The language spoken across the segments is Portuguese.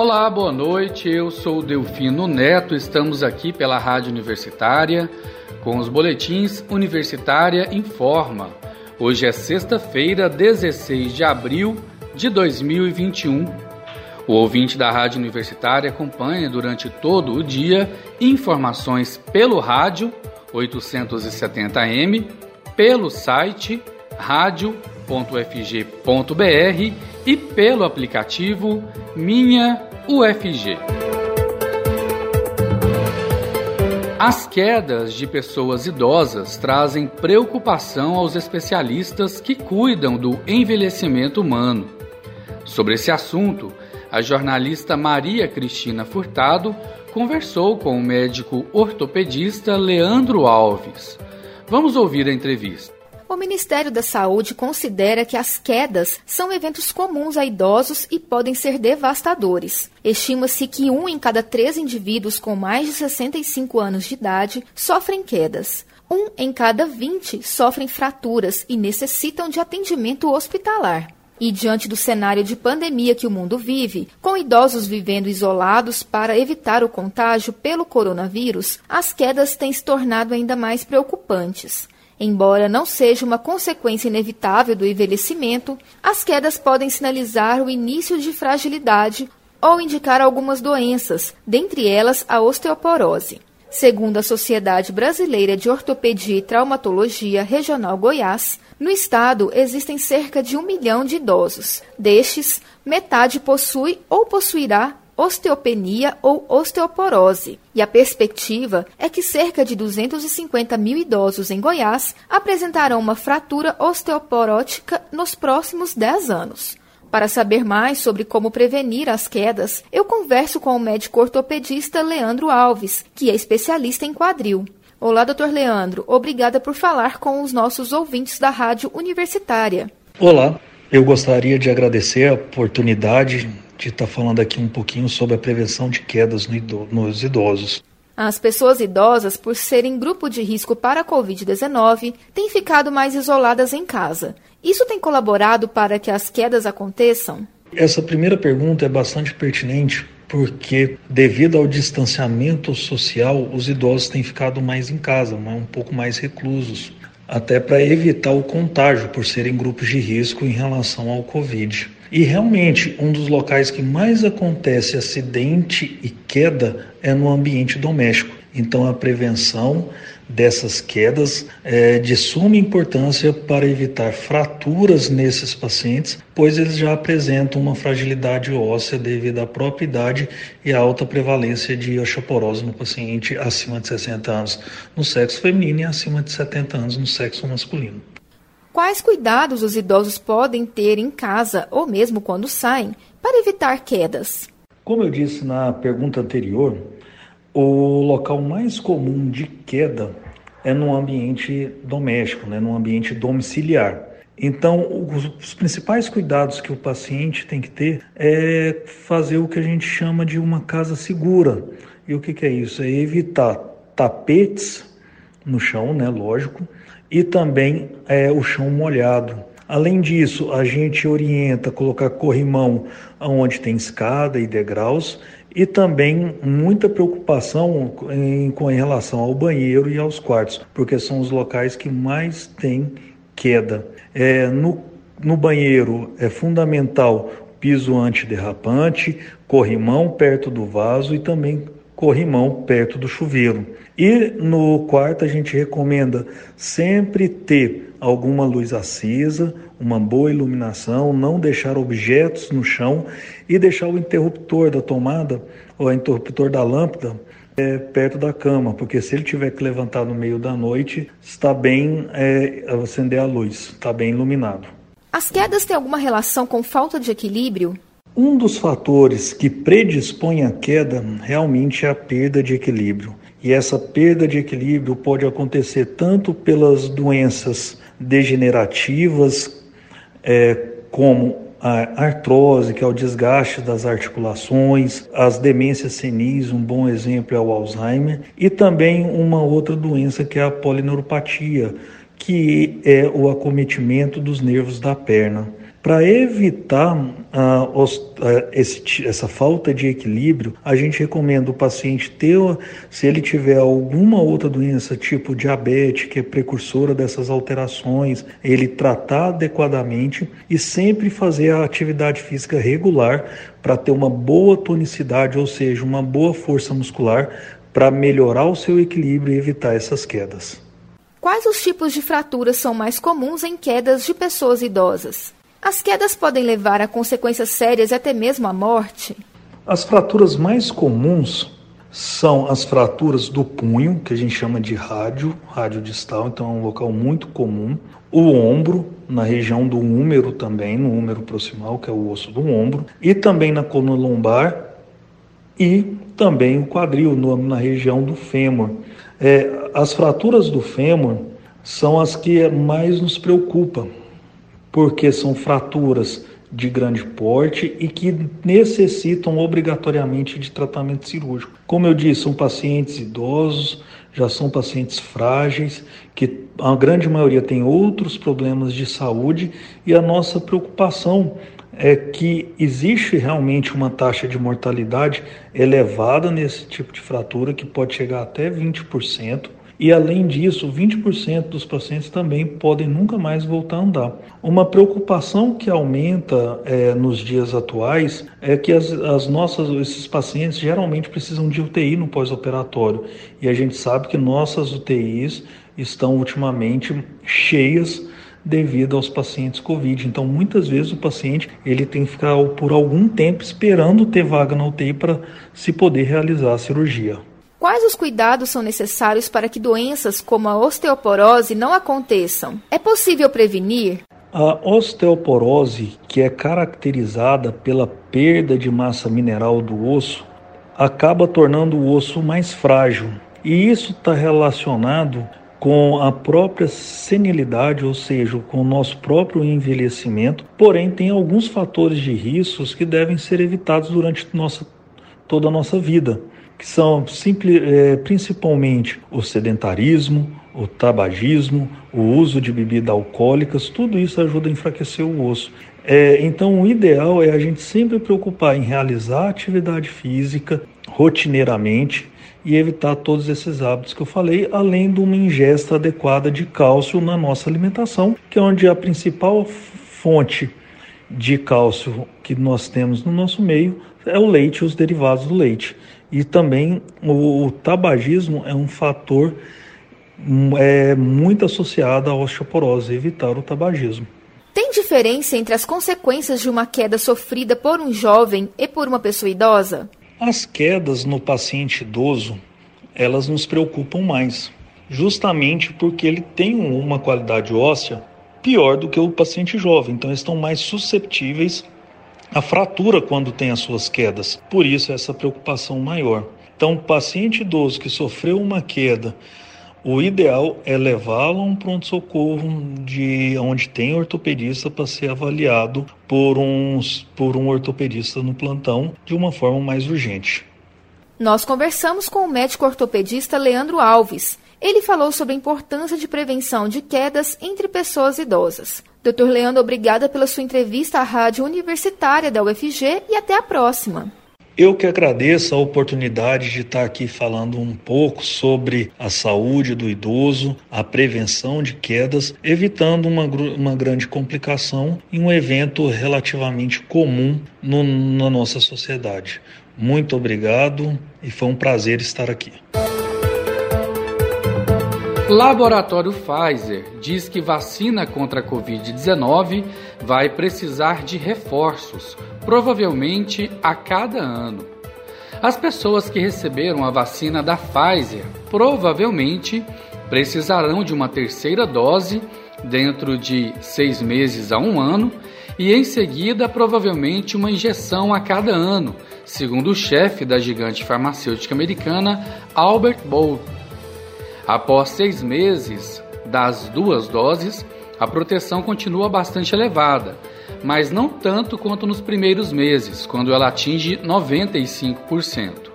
Olá, boa noite. Eu sou Delfino Neto. Estamos aqui pela Rádio Universitária com os boletins Universitária Informa. Hoje é sexta-feira, 16 de abril de 2021. O ouvinte da Rádio Universitária acompanha durante todo o dia informações pelo rádio 870m, pelo site radio.fg.br e pelo aplicativo Minha UFG. As quedas de pessoas idosas trazem preocupação aos especialistas que cuidam do envelhecimento humano. Sobre esse assunto, a jornalista Maria Cristina Furtado conversou com o médico ortopedista Leandro Alves. Vamos ouvir a entrevista. O Ministério da Saúde considera que as quedas são eventos comuns a idosos e podem ser devastadores. Estima-se que um em cada três indivíduos com mais de 65 anos de idade sofrem quedas. Um em cada 20 sofrem fraturas e necessitam de atendimento hospitalar. E diante do cenário de pandemia que o mundo vive, com idosos vivendo isolados para evitar o contágio pelo coronavírus, as quedas têm se tornado ainda mais preocupantes. Embora não seja uma consequência inevitável do envelhecimento, as quedas podem sinalizar o início de fragilidade ou indicar algumas doenças, dentre elas a osteoporose. Segundo a Sociedade Brasileira de Ortopedia e Traumatologia Regional Goiás, no estado existem cerca de um milhão de idosos. Destes, metade possui ou possuirá osteopenia ou osteoporose. E a perspectiva é que cerca de 250 mil idosos em Goiás apresentarão uma fratura osteoporótica nos próximos 10 anos. Para saber mais sobre como prevenir as quedas, eu converso com o médico ortopedista Leandro Alves, que é especialista em quadril. Olá, doutor Leandro. Obrigada por falar com os nossos ouvintes da Rádio Universitária. Olá, eu gostaria de agradecer a oportunidade de estar tá falando aqui um pouquinho sobre a prevenção de quedas nos idosos. As pessoas idosas, por serem grupo de risco para a Covid-19, têm ficado mais isoladas em casa. Isso tem colaborado para que as quedas aconteçam? Essa primeira pergunta é bastante pertinente porque, devido ao distanciamento social, os idosos têm ficado mais em casa, um pouco mais reclusos, até para evitar o contágio, por serem grupos de risco em relação ao Covid. E realmente, um dos locais que mais acontece acidente e queda é no ambiente doméstico. Então, a prevenção dessas quedas é de suma importância para evitar fraturas nesses pacientes, pois eles já apresentam uma fragilidade óssea devido à própria idade e à alta prevalência de osteoporose no paciente acima de 60 anos no sexo feminino e acima de 70 anos no sexo masculino. Quais cuidados os idosos podem ter em casa ou mesmo quando saem para evitar quedas? Como eu disse na pergunta anterior, o local mais comum de queda é no ambiente doméstico, né, no ambiente domiciliar. Então, os principais cuidados que o paciente tem que ter é fazer o que a gente chama de uma casa segura. E o que, que é isso? É evitar tapetes no chão, né, lógico, e também é, o chão molhado. Além disso, a gente orienta colocar corrimão onde tem escada e degraus e também muita preocupação em, com relação ao banheiro e aos quartos, porque são os locais que mais tem queda. É, no, no banheiro é fundamental piso antiderrapante, corrimão perto do vaso e também corrimão perto do chuveiro. E no quarto a gente recomenda sempre ter alguma luz acesa, uma boa iluminação, não deixar objetos no chão e deixar o interruptor da tomada ou o interruptor da lâmpada é, perto da cama, porque se ele tiver que levantar no meio da noite, está bem é, acender a luz, está bem iluminado. As quedas têm alguma relação com falta de equilíbrio? Um dos fatores que predispõe à queda realmente é a perda de equilíbrio. E essa perda de equilíbrio pode acontecer tanto pelas doenças degenerativas, é, como a artrose, que é o desgaste das articulações, as demências senis, um bom exemplo é o Alzheimer, e também uma outra doença que é a polineuropatia, que é o acometimento dos nervos da perna. Para evitar uh, os, uh, esse, essa falta de equilíbrio, a gente recomenda o paciente ter, se ele tiver alguma outra doença, tipo diabetes, que é precursora dessas alterações, ele tratar adequadamente e sempre fazer a atividade física regular para ter uma boa tonicidade, ou seja, uma boa força muscular para melhorar o seu equilíbrio e evitar essas quedas. Quais os tipos de fraturas são mais comuns em quedas de pessoas idosas? As quedas podem levar a consequências sérias e até mesmo à morte? As fraturas mais comuns são as fraturas do punho, que a gente chama de rádio, rádio distal, então é um local muito comum. O ombro, na região do úmero também, no úmero proximal, que é o osso do ombro, e também na coluna lombar e também o quadril, na região do fêmur. É, as fraturas do fêmur são as que mais nos preocupam, porque são fraturas de grande porte e que necessitam obrigatoriamente de tratamento cirúrgico. Como eu disse, são pacientes idosos, já são pacientes frágeis, que a grande maioria tem outros problemas de saúde e a nossa preocupação é que existe realmente uma taxa de mortalidade elevada nesse tipo de fratura, que pode chegar até 20%. E além disso, 20% dos pacientes também podem nunca mais voltar a andar. Uma preocupação que aumenta é, nos dias atuais é que as, as nossas, esses pacientes geralmente precisam de UTI no pós-operatório. E a gente sabe que nossas UTIs estão ultimamente cheias devido aos pacientes COVID. Então, muitas vezes o paciente ele tem que ficar por algum tempo esperando ter vaga na UTI para se poder realizar a cirurgia. Quais os cuidados são necessários para que doenças como a osteoporose não aconteçam? É possível prevenir? A osteoporose, que é caracterizada pela perda de massa mineral do osso, acaba tornando o osso mais frágil. E isso está relacionado com a própria senilidade, ou seja, com o nosso próprio envelhecimento. Porém, tem alguns fatores de riscos que devem ser evitados durante nossa, toda a nossa vida que são simples, é, principalmente o sedentarismo, o tabagismo, o uso de bebidas alcoólicas, tudo isso ajuda a enfraquecer o osso. É, então, o ideal é a gente sempre preocupar em realizar atividade física rotineiramente e evitar todos esses hábitos que eu falei, além de uma ingesta adequada de cálcio na nossa alimentação, que é onde a principal fonte de cálcio que nós temos no nosso meio é o leite e os derivados do leite. E também o, o tabagismo é um fator hum, é, muito associado à osteoporose, evitar o tabagismo. Tem diferença entre as consequências de uma queda sofrida por um jovem e por uma pessoa idosa? As quedas no paciente idoso, elas nos preocupam mais, justamente porque ele tem uma qualidade óssea pior do que o paciente jovem, então eles estão mais susceptíveis a fratura quando tem as suas quedas. Por isso essa preocupação maior. Então, paciente idoso que sofreu uma queda, o ideal é levá-lo a um pronto-socorro de onde tem ortopedista para ser avaliado por, uns, por um ortopedista no plantão de uma forma mais urgente. Nós conversamos com o médico ortopedista Leandro Alves. Ele falou sobre a importância de prevenção de quedas entre pessoas idosas. Dr. Leandro, obrigada pela sua entrevista à Rádio Universitária da UFG e até a próxima. Eu que agradeço a oportunidade de estar aqui falando um pouco sobre a saúde do idoso, a prevenção de quedas, evitando uma, uma grande complicação em um evento relativamente comum no, na nossa sociedade. Muito obrigado e foi um prazer estar aqui. Laboratório Pfizer diz que vacina contra a Covid-19 vai precisar de reforços, provavelmente a cada ano. As pessoas que receberam a vacina da Pfizer provavelmente precisarão de uma terceira dose dentro de seis meses a um ano e em seguida provavelmente uma injeção a cada ano, segundo o chefe da gigante farmacêutica americana Albert Bolt. Após seis meses das duas doses, a proteção continua bastante elevada, mas não tanto quanto nos primeiros meses, quando ela atinge 95%.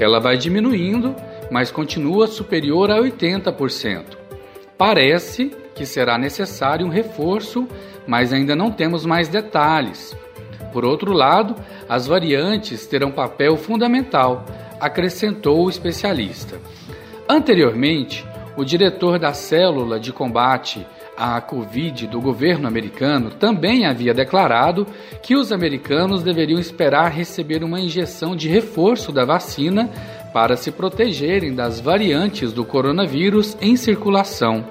Ela vai diminuindo, mas continua superior a 80%. Parece que será necessário um reforço, mas ainda não temos mais detalhes. Por outro lado, as variantes terão papel fundamental, acrescentou o especialista. Anteriormente, o diretor da célula de combate à Covid do governo americano também havia declarado que os americanos deveriam esperar receber uma injeção de reforço da vacina para se protegerem das variantes do coronavírus em circulação.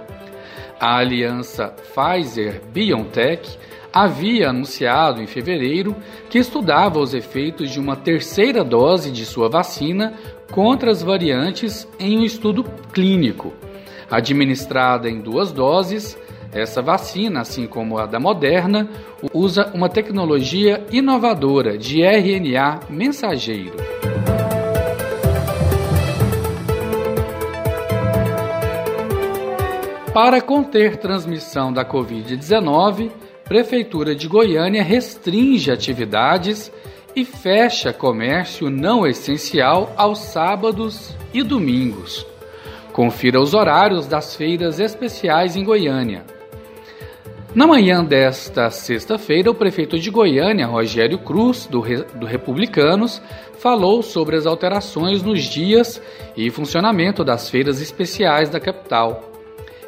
A aliança Pfizer-BioNTech havia anunciado em fevereiro que estudava os efeitos de uma terceira dose de sua vacina contra as variantes em um estudo clínico. Administrada em duas doses, essa vacina, assim como a da Moderna, usa uma tecnologia inovadora de RNA mensageiro. Para conter transmissão da Covid-19, Prefeitura de Goiânia restringe atividades e fecha comércio não essencial aos sábados e domingos. Confira os horários das feiras especiais em Goiânia. Na manhã desta sexta-feira, o prefeito de Goiânia, Rogério Cruz, do, Re... do Republicanos, falou sobre as alterações nos dias e funcionamento das feiras especiais da capital.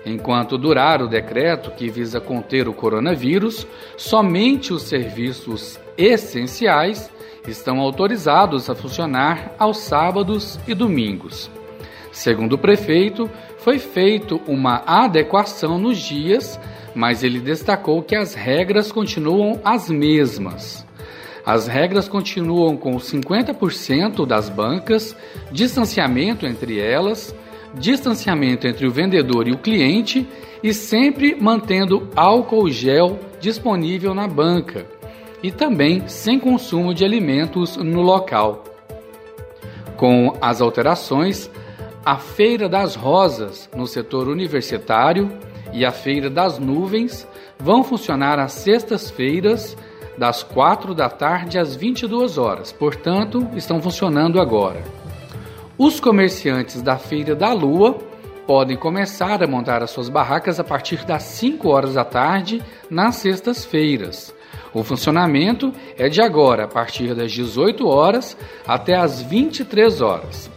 Enquanto durar o decreto que visa conter o coronavírus, somente os serviços essenciais estão autorizados a funcionar aos sábados e domingos. Segundo o prefeito, foi feita uma adequação nos dias mas ele destacou que as regras continuam as mesmas. As regras continuam com 50% das bancas, distanciamento entre elas, distanciamento entre o vendedor e o cliente e sempre mantendo álcool gel disponível na banca e também sem consumo de alimentos no local. Com as alterações, a Feira das Rosas no setor universitário e a Feira das Nuvens vão funcionar às sextas-feiras, das 4 da tarde às 22 horas, portanto, estão funcionando agora. Os comerciantes da Feira da Lua podem começar a montar as suas barracas a partir das 5 horas da tarde nas sextas-feiras. O funcionamento é de agora, a partir das 18 horas até as 23 horas.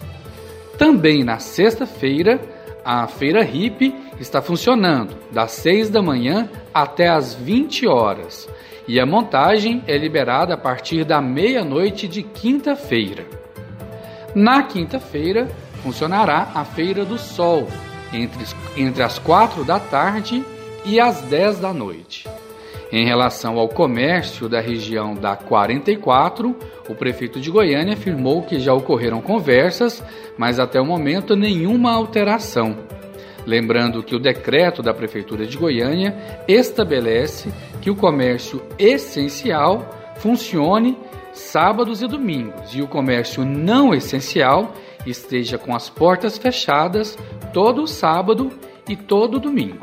Também na sexta-feira, a Feira Hip está funcionando das 6 da manhã até as 20 horas e a montagem é liberada a partir da meia-noite de quinta-feira. Na quinta-feira, funcionará a Feira do Sol, entre, entre as 4 da tarde e as 10 da noite. Em relação ao comércio da região da 44, o prefeito de Goiânia afirmou que já ocorreram conversas, mas até o momento nenhuma alteração. Lembrando que o decreto da Prefeitura de Goiânia estabelece que o comércio essencial funcione sábados e domingos e o comércio não essencial esteja com as portas fechadas todo sábado e todo domingo.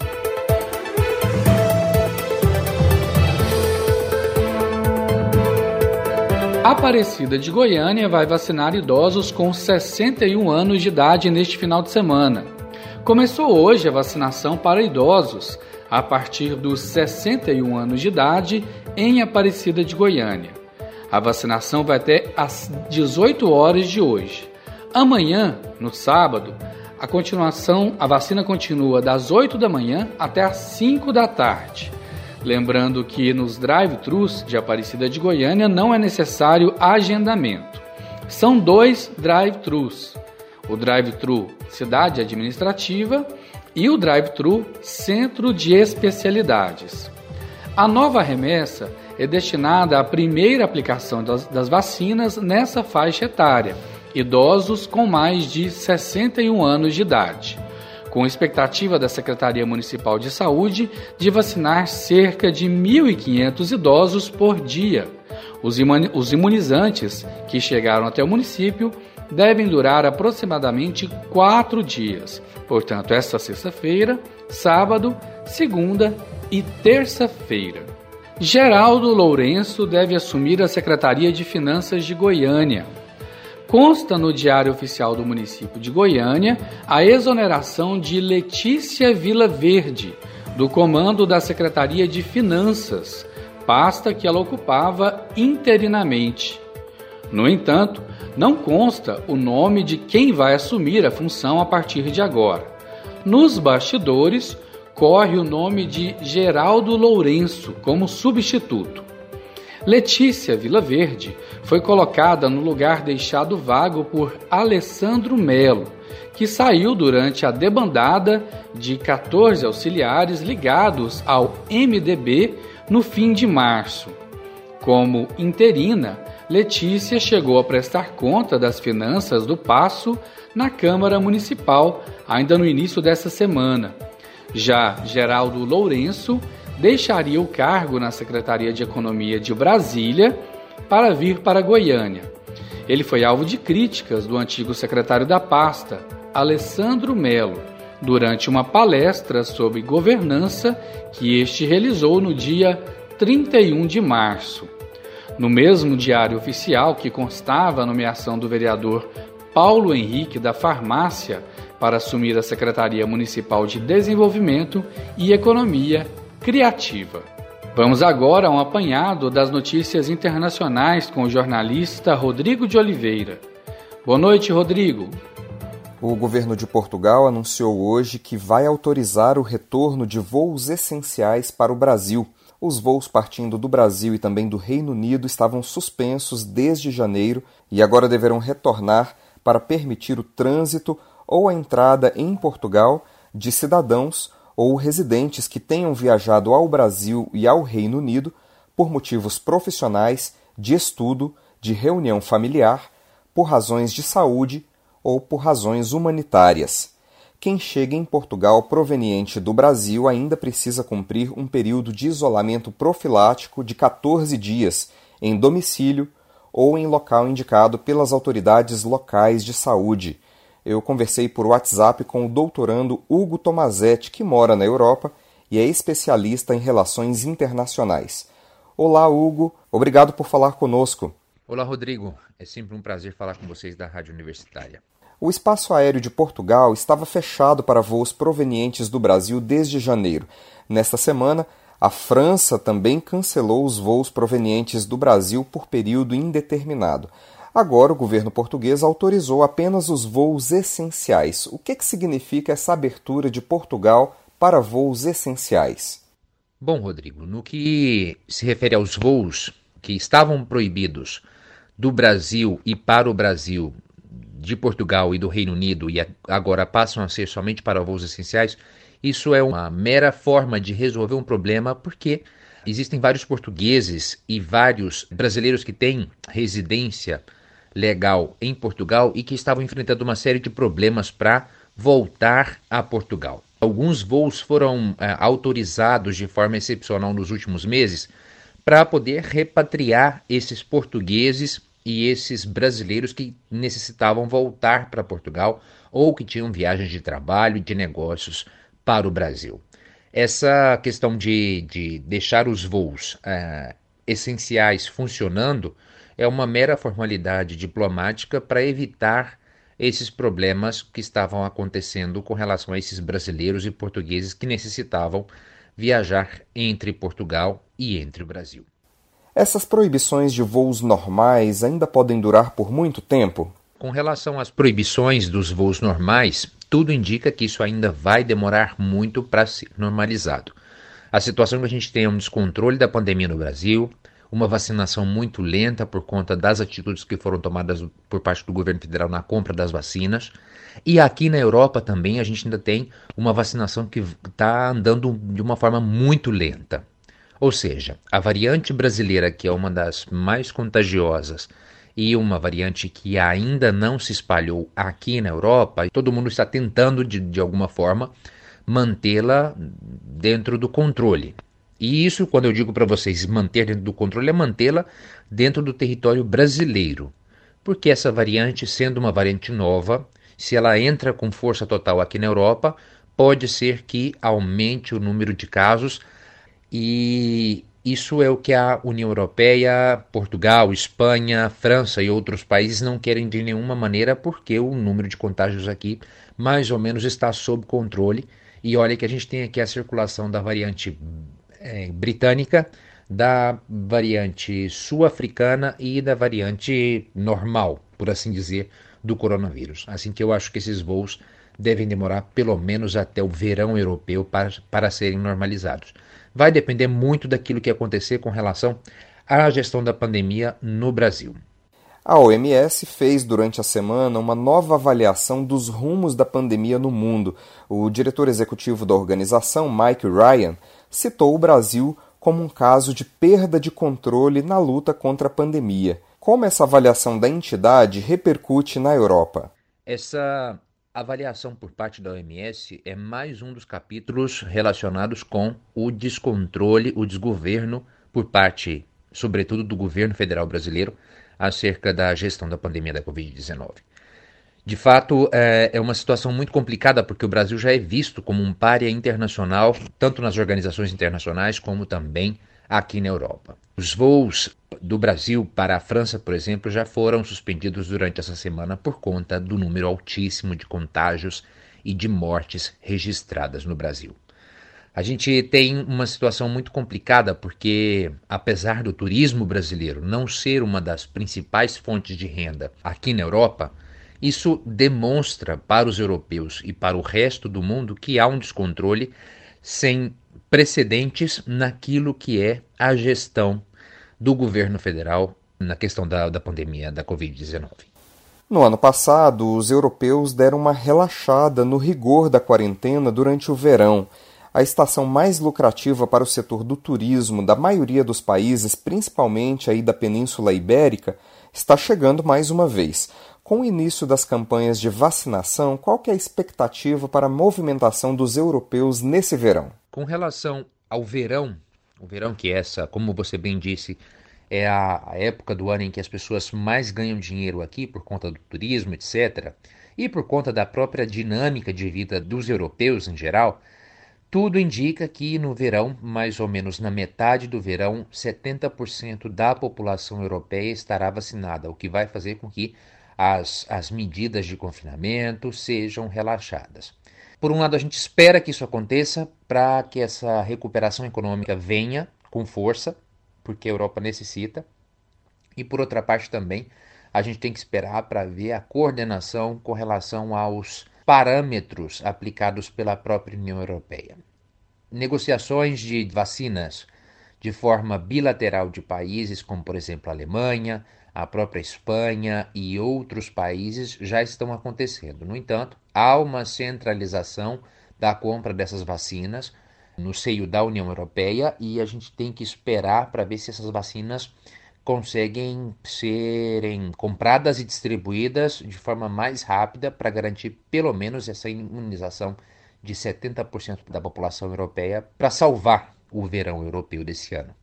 Aparecida de Goiânia vai vacinar idosos com 61 anos de idade neste final de semana. Começou hoje a vacinação para idosos a partir dos 61 anos de idade em Aparecida de Goiânia. A vacinação vai até às 18 horas de hoje. Amanhã, no sábado, a continuação, a vacina continua das 8 da manhã até às 5 da tarde. Lembrando que nos drive-thrus de Aparecida de Goiânia não é necessário agendamento. São dois drive-thrus: o drive-thru Cidade Administrativa e o drive-thru Centro de Especialidades. A nova remessa é destinada à primeira aplicação das, das vacinas nessa faixa etária, idosos com mais de 61 anos de idade com expectativa da Secretaria Municipal de Saúde de vacinar cerca de 1.500 idosos por dia. Os imunizantes que chegaram até o município devem durar aproximadamente quatro dias, portanto, esta sexta-feira, sábado, segunda e terça-feira. Geraldo Lourenço deve assumir a Secretaria de Finanças de Goiânia consta no Diário Oficial do município de Goiânia a exoneração de Letícia Vila Verde, do comando da Secretaria de Finanças, pasta que ela ocupava interinamente. No entanto, não consta o nome de quem vai assumir a função a partir de agora. Nos bastidores, corre o nome de Geraldo Lourenço como substituto. Letícia Vilaverde foi colocada no lugar deixado vago por Alessandro Melo, que saiu durante a debandada de 14 auxiliares ligados ao MDB no fim de março. Como interina, Letícia chegou a prestar conta das finanças do Passo na Câmara Municipal ainda no início dessa semana. Já Geraldo Lourenço deixaria o cargo na Secretaria de Economia de Brasília para vir para Goiânia. Ele foi alvo de críticas do antigo secretário da pasta, Alessandro Melo, durante uma palestra sobre governança que este realizou no dia 31 de março. No mesmo diário oficial que constava a nomeação do vereador Paulo Henrique da Farmácia para assumir a Secretaria Municipal de Desenvolvimento e Economia Criativa. Vamos agora a um apanhado das notícias internacionais com o jornalista Rodrigo de Oliveira. Boa noite, Rodrigo. O governo de Portugal anunciou hoje que vai autorizar o retorno de voos essenciais para o Brasil os voos partindo do Brasil e também do Reino Unido estavam suspensos desde janeiro e agora deverão retornar para permitir o trânsito ou a entrada em Portugal de cidadãos ou residentes que tenham viajado ao Brasil e ao Reino Unido por motivos profissionais, de estudo, de reunião familiar, por razões de saúde ou por razões humanitárias quem chega em Portugal proveniente do Brasil ainda precisa cumprir um período de isolamento profilático de 14 dias em domicílio ou em local indicado pelas autoridades locais de saúde. Eu conversei por WhatsApp com o doutorando Hugo Tomazetti, que mora na Europa e é especialista em relações internacionais. Olá, Hugo. Obrigado por falar conosco. Olá, Rodrigo. É sempre um prazer falar com vocês da Rádio Universitária. O espaço aéreo de Portugal estava fechado para voos provenientes do Brasil desde janeiro. Nesta semana, a França também cancelou os voos provenientes do Brasil por período indeterminado. Agora, o governo português autorizou apenas os voos essenciais. O que, que significa essa abertura de Portugal para voos essenciais? Bom, Rodrigo, no que se refere aos voos que estavam proibidos do Brasil e para o Brasil de Portugal e do Reino Unido e agora passam a ser somente para voos essenciais, isso é uma mera forma de resolver um problema, porque existem vários portugueses e vários brasileiros que têm residência legal em Portugal e que estavam enfrentando uma série de problemas para voltar a Portugal. Alguns voos foram é, autorizados de forma excepcional nos últimos meses para poder repatriar esses portugueses e esses brasileiros que necessitavam voltar para Portugal ou que tinham viagens de trabalho e de negócios para o Brasil. Essa questão de, de deixar os voos uh, essenciais funcionando é uma mera formalidade diplomática para evitar esses problemas que estavam acontecendo com relação a esses brasileiros e portugueses que necessitavam viajar entre Portugal e entre o Brasil. Essas proibições de voos normais ainda podem durar por muito tempo? Com relação às proibições dos voos normais, tudo indica que isso ainda vai demorar muito para ser normalizado. A situação que a gente tem é um descontrole da pandemia no Brasil, uma vacinação muito lenta por conta das atitudes que foram tomadas por parte do governo federal na compra das vacinas. E aqui na Europa também a gente ainda tem uma vacinação que está andando de uma forma muito lenta. Ou seja, a variante brasileira, que é uma das mais contagiosas, e uma variante que ainda não se espalhou aqui na Europa, todo mundo está tentando, de, de alguma forma, mantê-la dentro do controle. E isso, quando eu digo para vocês manter dentro do controle, é mantê-la dentro do território brasileiro. Porque essa variante, sendo uma variante nova, se ela entra com força total aqui na Europa, pode ser que aumente o número de casos e isso é o que a União Europeia, Portugal, Espanha, França e outros países não querem de nenhuma maneira, porque o número de contágios aqui mais ou menos está sob controle E olha que a gente tem aqui a circulação da variante é, britânica, da variante sul-africana e da variante normal, por assim dizer, do coronavírus. Assim que eu acho que esses voos devem demorar pelo menos até o verão europeu para, para serem normalizados. Vai depender muito daquilo que acontecer com relação à gestão da pandemia no Brasil. A OMS fez durante a semana uma nova avaliação dos rumos da pandemia no mundo. O diretor executivo da organização, Mike Ryan, citou o Brasil como um caso de perda de controle na luta contra a pandemia. Como essa avaliação da entidade repercute na Europa? Essa avaliação por parte da OMS é mais um dos capítulos relacionados com o descontrole, o desgoverno por parte, sobretudo, do governo federal brasileiro acerca da gestão da pandemia da Covid-19. De fato, é, é uma situação muito complicada porque o Brasil já é visto como um párea internacional, tanto nas organizações internacionais como também aqui na Europa. Os voos do Brasil para a França, por exemplo, já foram suspendidos durante essa semana por conta do número altíssimo de contágios e de mortes registradas no Brasil. A gente tem uma situação muito complicada porque, apesar do turismo brasileiro não ser uma das principais fontes de renda aqui na Europa, isso demonstra para os europeus e para o resto do mundo que há um descontrole sem precedentes naquilo que é a gestão do governo federal na questão da, da pandemia da Covid-19. No ano passado, os europeus deram uma relaxada no rigor da quarentena durante o verão. A estação mais lucrativa para o setor do turismo da maioria dos países, principalmente aí da Península Ibérica, está chegando mais uma vez. Com o início das campanhas de vacinação, qual é a expectativa para a movimentação dos europeus nesse verão? Com relação ao verão, o verão que é essa, como você bem disse, é a, a época do ano em que as pessoas mais ganham dinheiro aqui por conta do turismo, etc., e por conta da própria dinâmica de vida dos europeus em geral, tudo indica que no verão, mais ou menos na metade do verão, 70% da população europeia estará vacinada, o que vai fazer com que as, as medidas de confinamento sejam relaxadas. Por um lado, a gente espera que isso aconteça para que essa recuperação econômica venha com força, porque a Europa necessita. E por outra parte também, a gente tem que esperar para ver a coordenação com relação aos parâmetros aplicados pela própria União Europeia. Negociações de vacinas de forma bilateral de países como, por exemplo, a Alemanha, a própria Espanha e outros países já estão acontecendo. No entanto, há uma centralização da compra dessas vacinas no seio da União Europeia e a gente tem que esperar para ver se essas vacinas conseguem serem compradas e distribuídas de forma mais rápida para garantir pelo menos essa imunização de 70% da população europeia para salvar o verão europeu desse ano.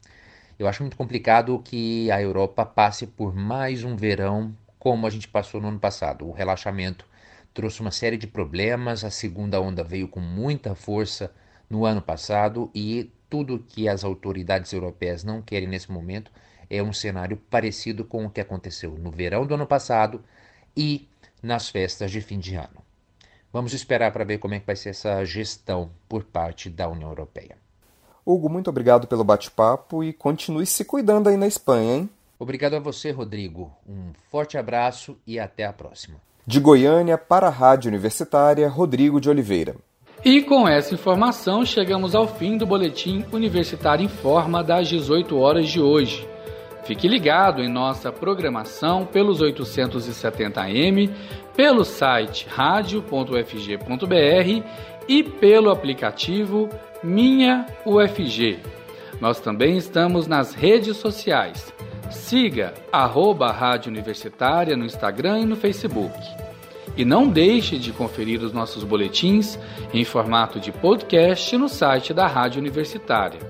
Eu acho muito complicado que a Europa passe por mais um verão como a gente passou no ano passado. O relaxamento trouxe uma série de problemas, a segunda onda veio com muita força no ano passado e tudo que as autoridades europeias não querem nesse momento é um cenário parecido com o que aconteceu no verão do ano passado e nas festas de fim de ano. Vamos esperar para ver como é que vai ser essa gestão por parte da União Europeia. Hugo, muito obrigado pelo bate-papo e continue se cuidando aí na Espanha, hein? Obrigado a você, Rodrigo. Um forte abraço e até a próxima. De Goiânia para a Rádio Universitária, Rodrigo de Oliveira. E com essa informação chegamos ao fim do boletim Universitário em Forma das 18 horas de hoje. Fique ligado em nossa programação pelos 870m, pelo site radio.ufg.br e pelo aplicativo Minha UFG. Nós também estamos nas redes sociais. Siga arroba Rádio Universitária no Instagram e no Facebook. E não deixe de conferir os nossos boletins em formato de podcast no site da Rádio Universitária.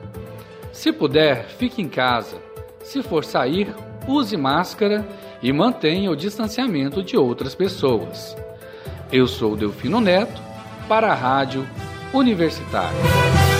Se puder, fique em casa. Se for sair, use máscara e mantenha o distanciamento de outras pessoas. Eu sou Delfino Neto para a Rádio Universitária.